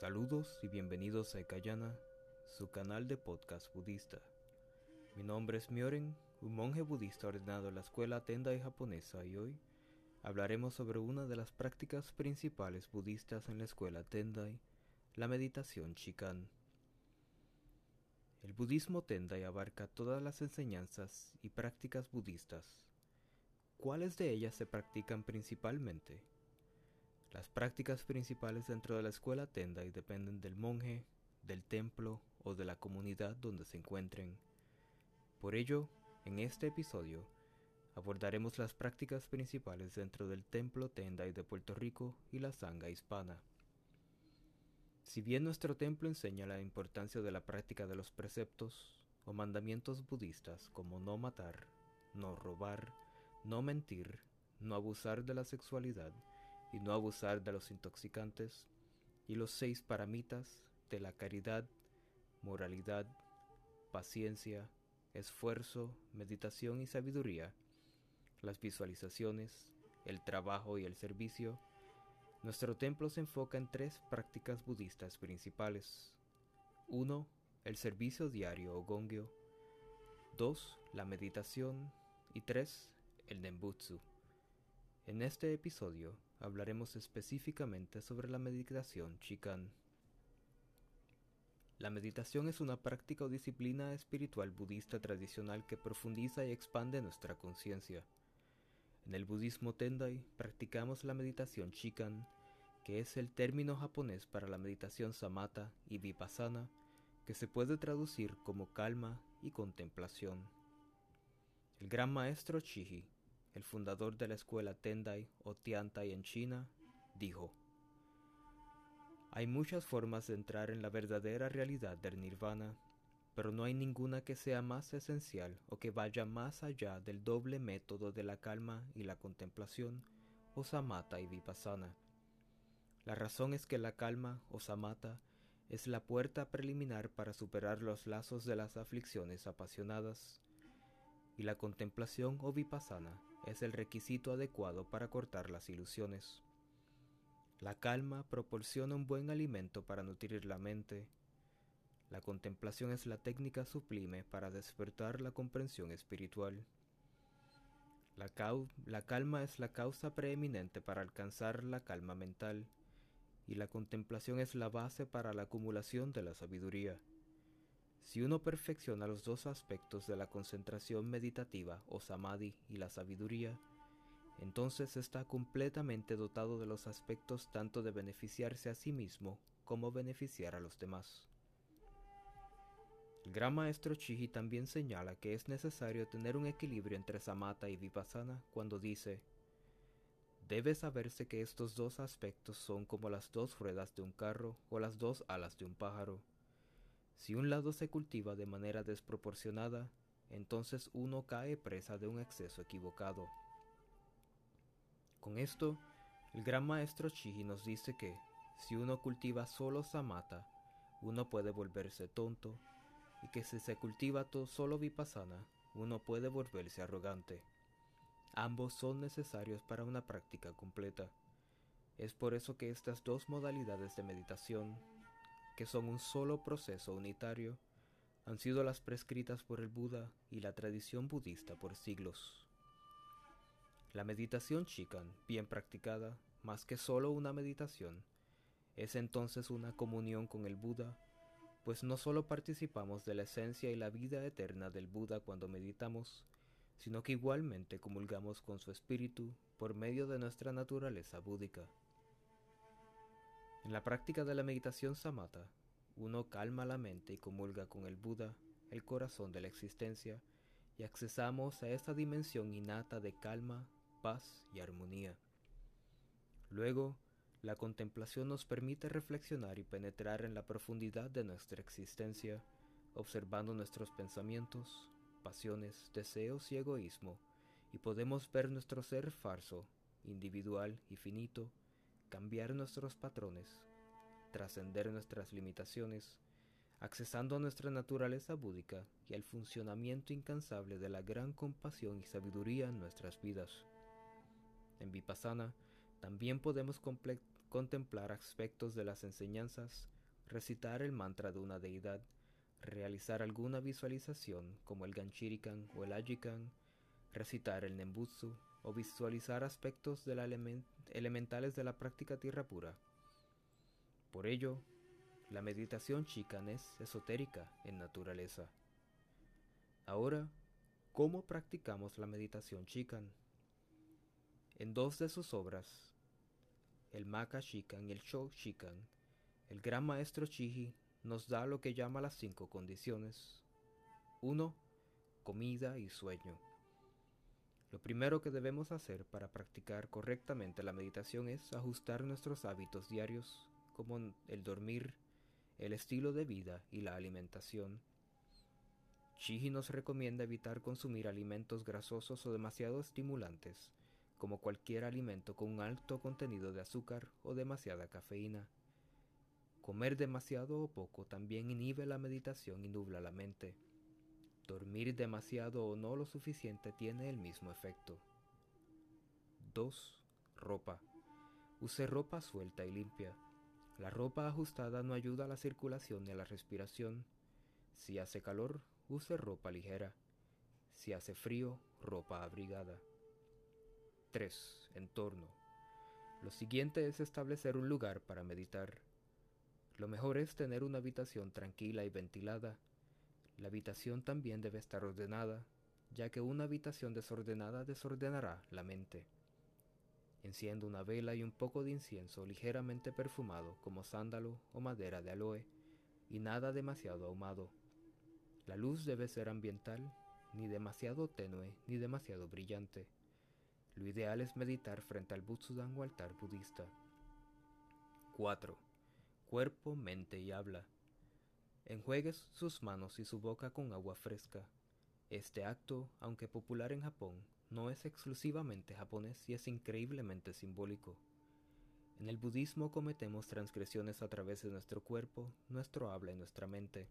Saludos y bienvenidos a Ekayana, su canal de podcast budista. Mi nombre es Myoren, un monje budista ordenado en la escuela Tendai japonesa y hoy hablaremos sobre una de las prácticas principales budistas en la escuela Tendai, la meditación Shikan. El budismo Tendai abarca todas las enseñanzas y prácticas budistas. ¿Cuáles de ellas se practican principalmente? Las prácticas principales dentro de la escuela Tendai dependen del monje, del templo o de la comunidad donde se encuentren. Por ello, en este episodio, abordaremos las prácticas principales dentro del templo Tendai de Puerto Rico y la Sangha hispana. Si bien nuestro templo enseña la importancia de la práctica de los preceptos o mandamientos budistas como no matar, no robar, no mentir, no abusar de la sexualidad, y no abusar de los intoxicantes, y los seis paramitas de la caridad, moralidad, paciencia, esfuerzo, meditación y sabiduría, las visualizaciones, el trabajo y el servicio, nuestro templo se enfoca en tres prácticas budistas principales. 1. El servicio diario o gongyo. 2. La meditación. Y 3. El nembutsu. En este episodio hablaremos específicamente sobre la meditación Chikan. La meditación es una práctica o disciplina espiritual budista tradicional que profundiza y expande nuestra conciencia. En el budismo Tendai practicamos la meditación Chikan, que es el término japonés para la meditación samatha y vipassana, que se puede traducir como calma y contemplación. El gran maestro Chiji el fundador de la escuela Tendai o Tiantai en China, dijo, Hay muchas formas de entrar en la verdadera realidad del nirvana, pero no hay ninguna que sea más esencial o que vaya más allá del doble método de la calma y la contemplación, o samatha y vipassana. La razón es que la calma o samatha es la puerta preliminar para superar los lazos de las aflicciones apasionadas, y la contemplación o vipassana es el requisito adecuado para cortar las ilusiones. La calma proporciona un buen alimento para nutrir la mente. La contemplación es la técnica sublime para despertar la comprensión espiritual. La, calma es la causa preeminente para alcanzar la calma mental, y la contemplación es la base para la acumulación de la sabiduría. Si uno perfecciona los dos aspectos de la concentración meditativa o samadhi y la sabiduría, entonces está completamente dotado de los aspectos tanto de beneficiarse a sí mismo como beneficiar a los demás. El gran maestro Chiji también señala que es necesario tener un equilibrio entre samatha y vipassana cuando dice, debe saberse que estos dos aspectos son como las dos ruedas de un carro o las dos alas de un pájaro si un lado se cultiva de manera desproporcionada, entonces uno cae presa de un exceso equivocado. Con esto, el gran maestro Chiji nos dice que, si uno cultiva solo samatha, uno puede volverse tonto, y que si se cultiva solo vipassana, uno puede volverse arrogante. Ambos son necesarios para una práctica completa. Es por eso que estas dos modalidades de meditación que son un solo proceso unitario, han sido las prescritas por el Buda y la tradición budista por siglos. La meditación Chikan, bien practicada, más que solo una meditación, es entonces una comunión con el Buda, pues no solo participamos de la esencia y la vida eterna del Buda cuando meditamos, sino que igualmente comulgamos con su espíritu por medio de nuestra naturaleza búdica. En la práctica de la meditación samatha, uno calma la mente y comulga con el Buda, el corazón de la existencia, y accesamos a esta dimensión innata de calma, paz y armonía. Luego, la contemplación nos permite reflexionar y penetrar en la profundidad de nuestra existencia, observando nuestros pensamientos, pasiones, deseos y egoísmo, y podemos ver nuestro ser falso, individual y finito, cambiar nuestros patrones, trascender nuestras limitaciones, accesando a nuestra naturaleza búdica y al funcionamiento incansable de la gran compasión y sabiduría en nuestras vidas. En Vipassana también podemos contemplar aspectos de las enseñanzas, recitar el mantra de una deidad, realizar alguna visualización como el Ganchirikan o el Ajikan, recitar el Nembutsu o visualizar aspectos de la elementales de la práctica tierra pura. Por ello, la meditación chican es esotérica en naturaleza. Ahora, ¿cómo practicamos la meditación chican? En dos de sus obras, el Maka Shikan y el Sho Shikan, el gran maestro Chiji nos da lo que llama las cinco condiciones. 1. Comida y sueño. Lo primero que debemos hacer para practicar correctamente la meditación es ajustar nuestros hábitos diarios, como el dormir, el estilo de vida y la alimentación. Chiji nos recomienda evitar consumir alimentos grasosos o demasiado estimulantes, como cualquier alimento con un alto contenido de azúcar o demasiada cafeína. Comer demasiado o poco también inhibe la meditación y nubla la mente. Dormir demasiado o no lo suficiente tiene el mismo efecto. 2. Ropa. Use ropa suelta y limpia. La ropa ajustada no ayuda a la circulación ni a la respiración. Si hace calor, use ropa ligera. Si hace frío, ropa abrigada. 3. Entorno. Lo siguiente es establecer un lugar para meditar. Lo mejor es tener una habitación tranquila y ventilada. La habitación también debe estar ordenada, ya que una habitación desordenada desordenará la mente. Encienda una vela y un poco de incienso ligeramente perfumado como sándalo o madera de aloe, y nada demasiado ahumado. La luz debe ser ambiental, ni demasiado tenue ni demasiado brillante. Lo ideal es meditar frente al Butsudan o altar budista. 4 cuerpo, mente y habla. Enjuegues sus manos y su boca con agua fresca. Este acto, aunque popular en Japón, no es exclusivamente japonés y es increíblemente simbólico. En el budismo cometemos transgresiones a través de nuestro cuerpo, nuestro habla y nuestra mente.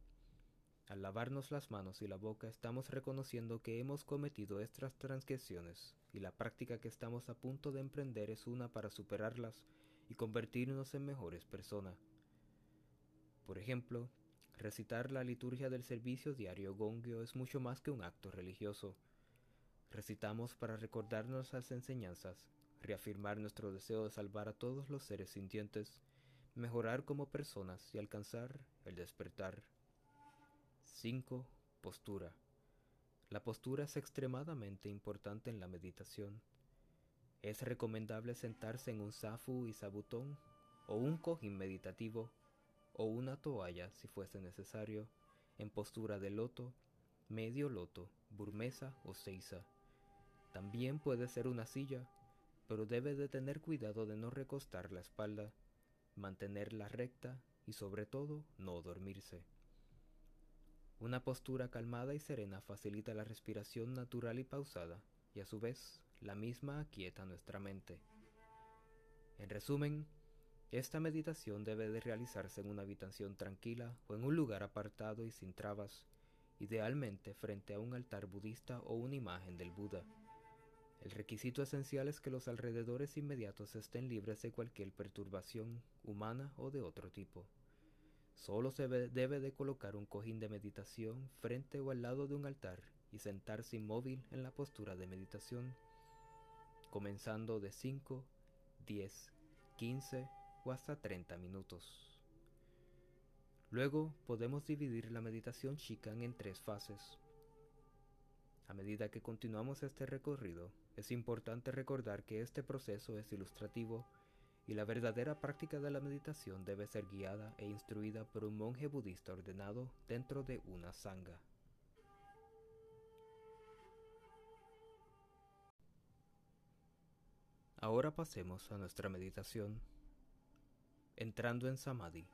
Al lavarnos las manos y la boca estamos reconociendo que hemos cometido estas transgresiones y la práctica que estamos a punto de emprender es una para superarlas y convertirnos en mejores personas. Por ejemplo, recitar la liturgia del servicio diario gongyo es mucho más que un acto religioso. Recitamos para recordarnos las enseñanzas, reafirmar nuestro deseo de salvar a todos los seres sintientes, mejorar como personas y alcanzar el despertar. 5. Postura. La postura es extremadamente importante en la meditación. Es recomendable sentarse en un zafu y sabutón o un cojín meditativo o una toalla si fuese necesario, en postura de loto, medio loto, burmesa o seiza. También puede ser una silla, pero debe de tener cuidado de no recostar la espalda, mantenerla recta y sobre todo no dormirse. Una postura calmada y serena facilita la respiración natural y pausada, y a su vez la misma aquieta nuestra mente. En resumen, esta meditación debe de realizarse en una habitación tranquila o en un lugar apartado y sin trabas, idealmente frente a un altar budista o una imagen del Buda. El requisito esencial es que los alrededores inmediatos estén libres de cualquier perturbación humana o de otro tipo. Solo se debe de colocar un cojín de meditación frente o al lado de un altar y sentarse inmóvil en la postura de meditación, comenzando de 5, 10, 15 o hasta 30 minutos. Luego podemos dividir la meditación Shikan en tres fases. A medida que continuamos este recorrido, es importante recordar que este proceso es ilustrativo y la verdadera práctica de la meditación debe ser guiada e instruida por un monje budista ordenado dentro de una sangha. Ahora pasemos a nuestra meditación entrando en samadhi.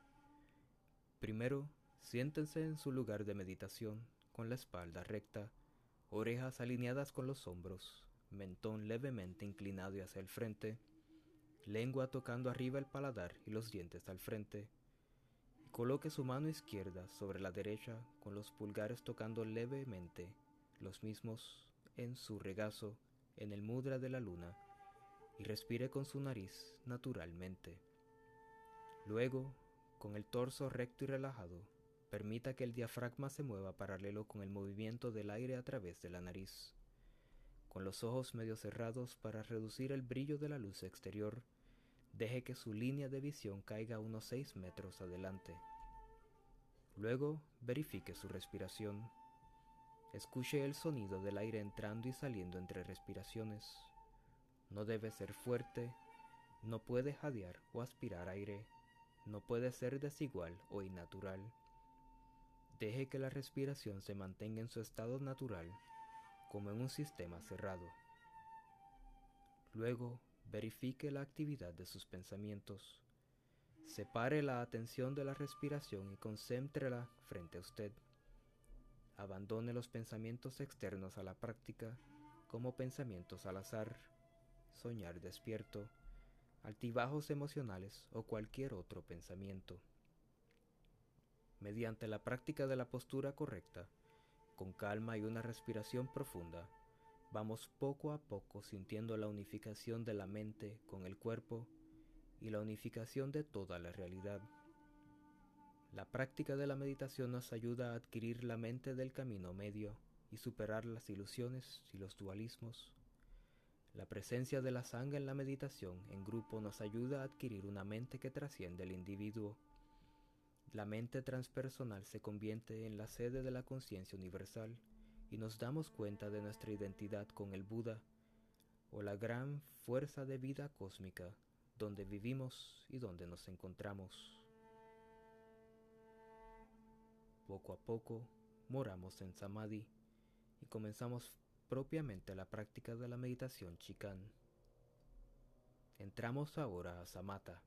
Primero, siéntense en su lugar de meditación con la espalda recta, orejas alineadas con los hombros, mentón levemente inclinado hacia el frente, lengua tocando arriba el paladar y los dientes al frente. coloque su mano izquierda sobre la derecha con los pulgares tocando levemente los mismos en su regazo en el mudra de la luna y respire con su nariz naturalmente Luego, con el torso recto y relajado, permita que el diafragma se mueva paralelo con el movimiento del aire a través de la nariz. Con los ojos medio cerrados para reducir el brillo de la luz exterior, deje que su línea de visión caiga unos 6 metros adelante. Luego, verifique su respiración. Escuche el sonido del aire entrando y saliendo entre respiraciones. No debe ser fuerte, no puede jadear o aspirar aire, no puede ser desigual o innatural. Deje que la respiración se mantenga en su estado natural, como en un sistema cerrado. Luego, verifique la actividad de sus pensamientos. Separe la atención de la respiración y concéntrela frente a usted. Abandone los pensamientos externos a la práctica como pensamientos al azar, soñar despierto, altibajos emocionales o cualquier otro pensamiento. Mediante la práctica de la postura correcta, con calma y una respiración profunda, vamos poco a poco sintiendo la unificación de la mente con el cuerpo y la unificación de toda la realidad. La práctica de la meditación nos ayuda a adquirir la mente del camino medio y superar las ilusiones y los dualismos. La presencia de la sangre en la meditación en grupo nos ayuda a adquirir una mente que trasciende el individuo. La mente transpersonal se convierte en la sede de la conciencia universal y nos damos cuenta de nuestra identidad con el Buda o la gran fuerza de vida cósmica donde vivimos y donde nos encontramos. Poco a poco moramos en Samadhi y comenzamos propiamente la práctica de la meditación chicán. Entramos ahora a Samatha.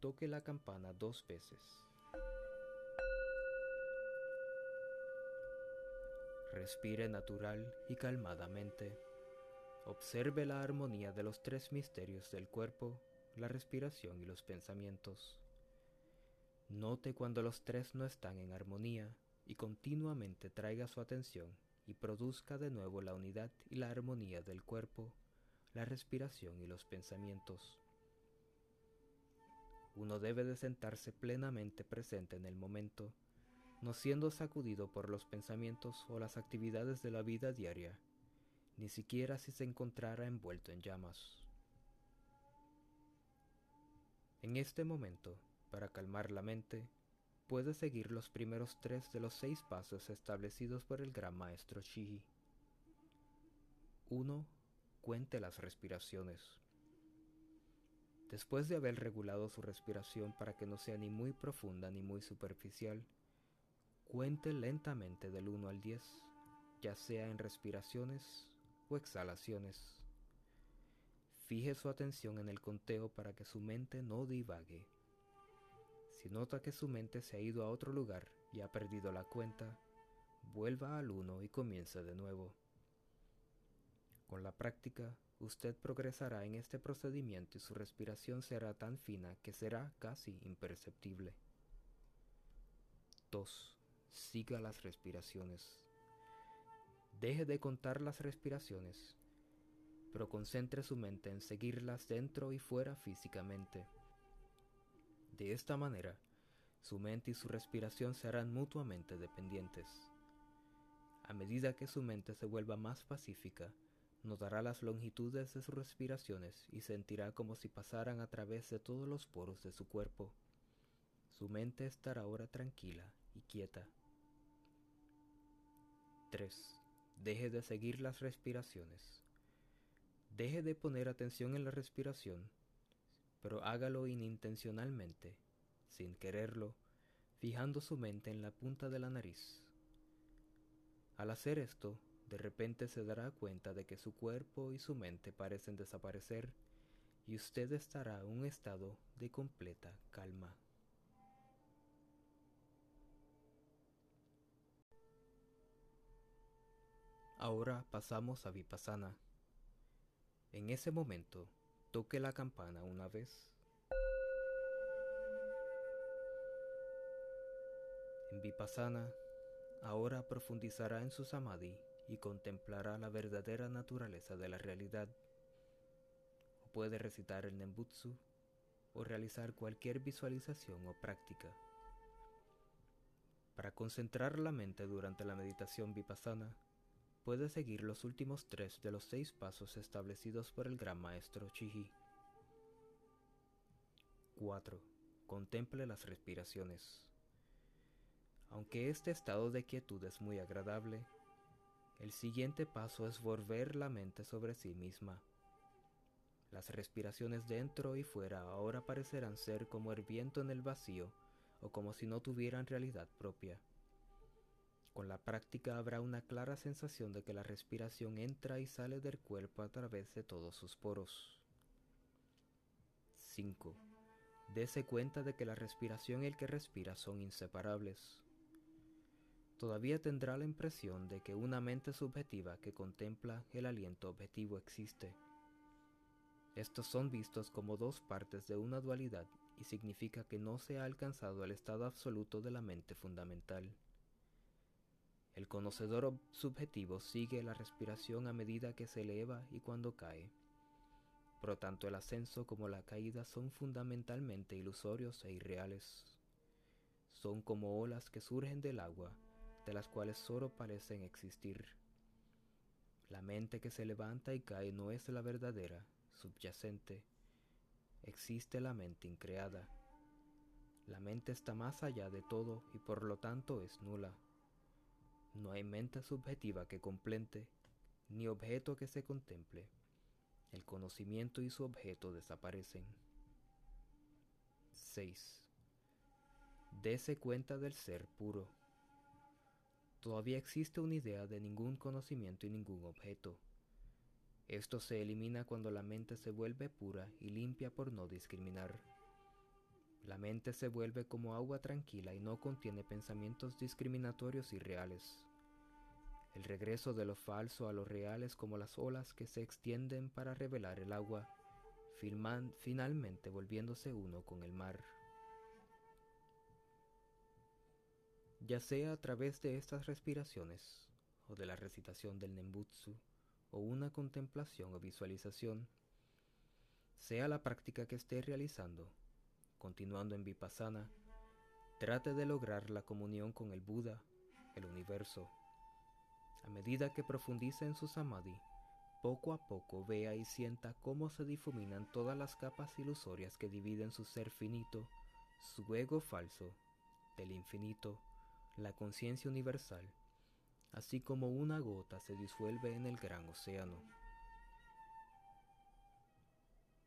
Toque la campana dos veces. Respire natural y calmadamente. Observe la armonía de los tres misterios del cuerpo, la respiración y los pensamientos. Note cuando los tres no están en armonía y continuamente traiga su atención y produzca de nuevo la unidad y la armonía del cuerpo, la respiración y los pensamientos. Uno debe de sentarse plenamente presente en el momento, no siendo sacudido por los pensamientos o las actividades de la vida diaria, ni siquiera si se encontrara envuelto en llamas. En este momento, para calmar la mente, puede seguir los primeros tres de los seis pasos establecidos por el gran maestro Shihi. 1. Cuente las respiraciones. Después de haber regulado su respiración para que no sea ni muy profunda ni muy superficial, cuente lentamente del 1 al 10, ya sea en respiraciones o exhalaciones. Fije su atención en el conteo para que su mente no divague. Si nota que su mente se ha ido a otro lugar y ha perdido la cuenta, vuelva al 1 y comience de nuevo. Con la práctica, usted progresará en este procedimiento y su respiración será tan fina que será casi imperceptible. 2. Siga las respiraciones. Deje de contar las respiraciones, pero concentre su mente en seguirlas dentro y fuera físicamente. De esta manera, su mente y su respiración serán mutuamente dependientes. A medida que su mente se vuelva más pacífica, notará las longitudes de sus respiraciones y sentirá como si pasaran a través de todos los poros de su cuerpo. Su mente estará ahora tranquila y quieta. 3. Deje de seguir las respiraciones. Deje de poner atención en la respiración pero hágalo inintencionalmente, sin quererlo, fijando su mente en la punta de la nariz. Al hacer esto, de repente se dará cuenta de que su cuerpo y su mente parecen desaparecer y usted estará en un estado de completa calma. Ahora pasamos a Vipassana. En ese momento, Toque la campana una vez. En Vipassana, ahora profundizará en su samadhi y contemplará la verdadera naturaleza de la realidad. O puede recitar el Nembutsu o realizar cualquier visualización o práctica. Para concentrar la mente durante la meditación vipassana, puedes seguir los últimos tres de los seis pasos establecidos por el gran maestro Chihi. 4. Contemple las respiraciones. Aunque este estado de quietud es muy agradable, el siguiente paso es volver la mente sobre sí misma. Las respiraciones dentro y fuera ahora parecerán ser como el viento en el vacío o como si no tuvieran realidad propia. Con la práctica habrá una clara sensación de que la respiración entra y sale del cuerpo a través de todos sus poros. 5. Dese cuenta de que la respiración y el que respira son inseparables. Todavía tendrá la impresión de que una mente subjetiva que contempla el aliento objetivo existe. Estos son vistos como dos partes de una dualidad y significa que no se ha alcanzado el estado absoluto de la mente fundamental. El conocedor subjetivo sigue la respiración a medida que se eleva y cuando cae. Por lo tanto, el ascenso como la caída son fundamentalmente ilusorios e irreales. Son como olas que surgen del agua, de las cuales solo parecen existir. La mente que se levanta y cae no es la verdadera, subyacente, existe la mente increada. La mente está más allá de todo y por lo tanto es nula. No hay mente subjetiva que complete, ni objeto que se contemple. El conocimiento y su objeto desaparecen. 6. Dese cuenta del ser puro. Todavía existe una idea de ningún conocimiento y ningún objeto. Esto se elimina cuando la mente se vuelve pura y limpia por no discriminar. La mente se vuelve como agua tranquila y no contiene pensamientos discriminatorios y reales. El regreso de lo falso a lo real es como las olas que se extienden para revelar el agua, finalmente volviéndose uno con el mar. Ya sea a través de estas respiraciones o de la recitación del Nembutsu, o una contemplación o visualización, sea la práctica que esté realizando, continuando en vipassana, trate de lograr la comunión con el Buda, el universo. A medida que profundiza en su samadhi, poco a poco vea y sienta cómo se difuminan todas las capas ilusorias que dividen su ser finito, su ego falso, del infinito, la conciencia universal así como una gota se disuelve en el gran océano.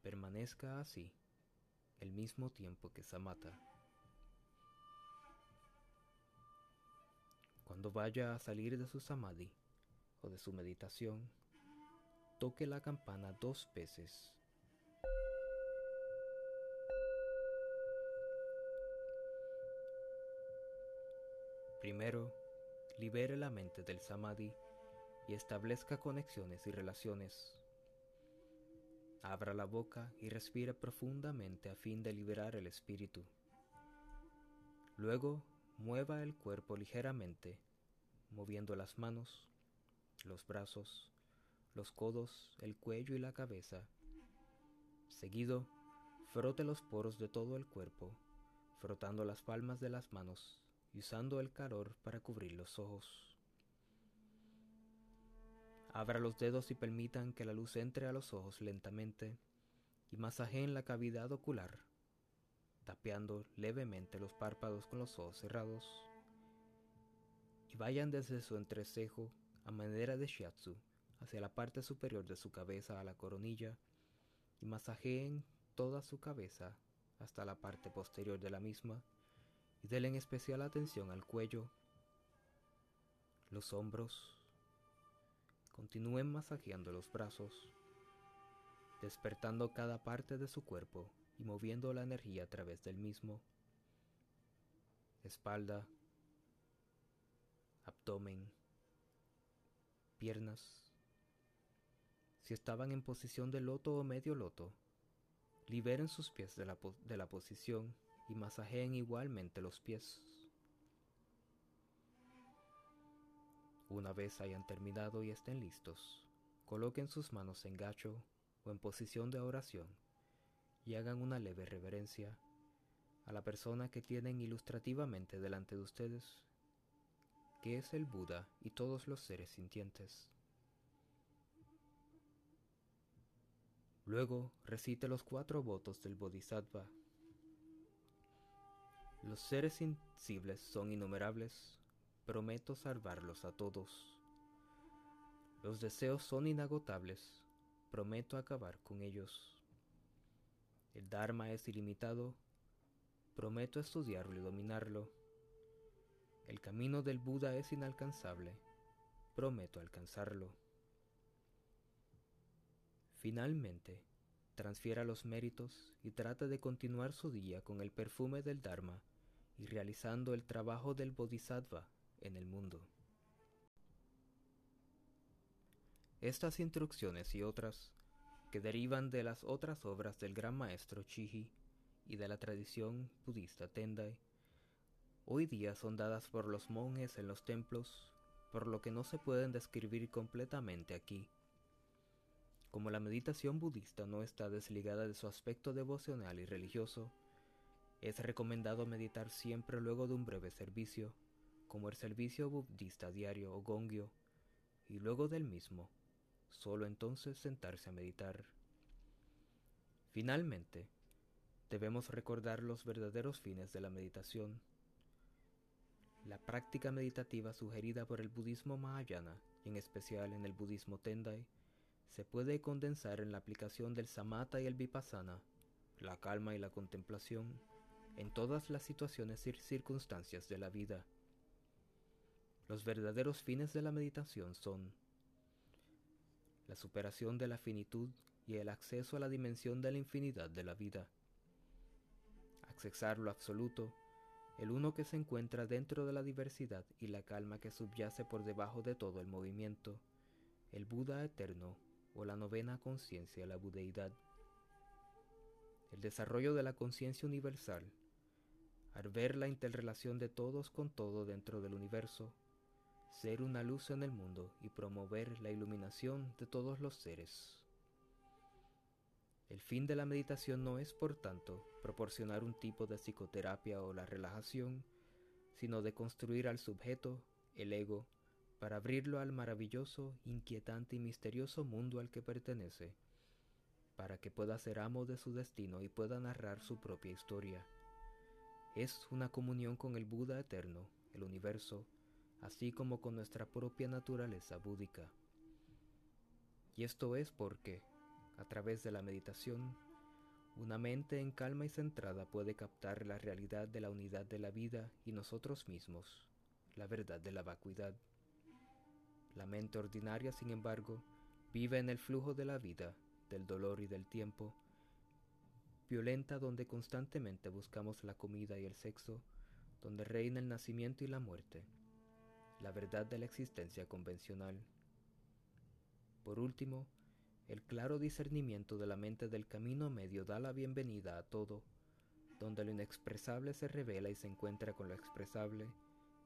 Permanezca así el mismo tiempo que Samata. Cuando vaya a salir de su samadhi o de su meditación, toque la campana dos veces. Primero, libere la mente del samadhi y establezca conexiones y relaciones. Abra la boca y respire profundamente a fin de liberar el espíritu. Luego, mueva el cuerpo ligeramente, moviendo las manos, los brazos, los codos, el cuello y la cabeza. Seguido, frote los poros de todo el cuerpo, frotando las palmas de las manos usando el calor para cubrir los ojos. Abra los dedos y permitan que la luz entre a los ojos lentamente y masajeen la cavidad ocular, tapeando levemente los párpados con los ojos cerrados. Y vayan desde su entrecejo a manera de shiatsu hacia la parte superior de su cabeza a la coronilla y masajeen toda su cabeza hasta la parte posterior de la misma y denle especial atención al cuello, los hombros. Continúen masajeando los brazos, despertando cada parte de su cuerpo y moviendo la energía a través del mismo. Espalda, abdomen, piernas. Si estaban en posición de loto o medio loto, liberen sus pies de la, de la posición y masajeen igualmente los pies. Una vez hayan terminado y estén listos, coloquen sus manos en gacho o en posición de oración y hagan una leve reverencia a la persona que tienen ilustrativamente delante de ustedes, que es el Buda y todos los seres sintientes. Luego recite los cuatro votos del Bodhisattva. Los seres sensibles son innumerables, prometo salvarlos a todos. Los deseos son inagotables, prometo acabar con ellos. El Dharma es ilimitado, prometo estudiarlo y dominarlo. El camino del Buda es inalcanzable, prometo alcanzarlo. Finalmente, transfiera los méritos y trata de continuar su día con el perfume del Dharma y realizando el trabajo del Bodhisattva en el mundo. Estas instrucciones y otras, que derivan de las otras obras del gran maestro Chihi y de la tradición budista Tendai, hoy día son dadas por los monjes en los templos, por lo que no se pueden describir completamente aquí como la meditación budista no está desligada de su aspecto devocional y religioso, es recomendado meditar siempre luego de un breve servicio, como el servicio budista diario o gongyo, y luego del mismo, solo entonces sentarse a meditar. Finalmente, debemos recordar los verdaderos fines de la meditación. La práctica meditativa sugerida por el budismo Mahayana, y en especial en el budismo Tendai, se puede condensar en la aplicación del samatha y el vipassana, la calma y la contemplación, en todas las situaciones y circunstancias de la vida. Los verdaderos fines de la meditación son la superación de la finitud y el acceso a la dimensión de la infinidad de la vida, accesar lo absoluto, el uno que se encuentra dentro de la diversidad y la calma que subyace por debajo de todo el movimiento, el Buda eterno o la novena conciencia, la budeidad. El desarrollo de la conciencia universal, al ver la interrelación de todos con todo dentro del universo, ser una luz en el mundo y promover la iluminación de todos los seres. El fin de la meditación no es, por tanto, proporcionar un tipo de psicoterapia o la relajación, sino de construir al sujeto, el ego, para abrirlo al maravilloso, inquietante y misterioso mundo al que pertenece, para que pueda ser amo de su destino y pueda narrar su propia historia. Es una comunión con el Buda eterno, el universo, así como con nuestra propia naturaleza búdica. Y esto es porque, a través de la meditación, una mente en calma y centrada puede captar la realidad de la unidad de la vida y nosotros mismos, la verdad de la vacuidad. La mente ordinaria, sin embargo, vive en el flujo de la vida, del dolor y del tiempo, violenta donde constantemente buscamos la comida y el sexo, donde reina el nacimiento y la muerte, la verdad de la existencia convencional. Por último, el claro discernimiento de la mente del camino medio da la bienvenida a todo, donde lo inexpresable se revela y se encuentra con lo expresable,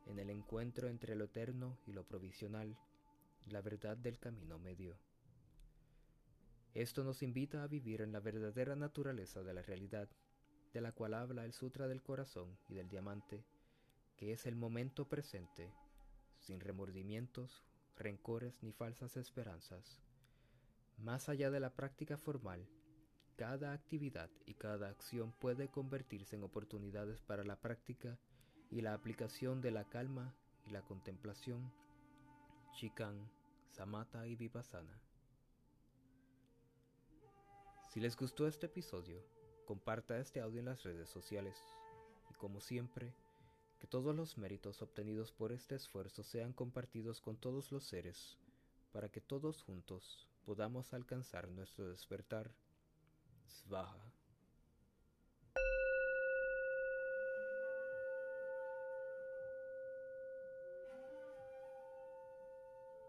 en el encuentro entre lo eterno y lo provisional, la verdad del camino medio. Esto nos invita a vivir en la verdadera naturaleza de la realidad, de la cual habla el Sutra del Corazón y del Diamante, que es el momento presente, sin remordimientos, rencores ni falsas esperanzas. Más allá de la práctica formal, cada actividad y cada acción puede convertirse en oportunidades para la práctica y la aplicación de la calma y la contemplación. Chikan Samata y Vipassana. Si les gustó este episodio, comparta este audio en las redes sociales y como siempre, que todos los méritos obtenidos por este esfuerzo sean compartidos con todos los seres para que todos juntos podamos alcanzar nuestro despertar. Svaha.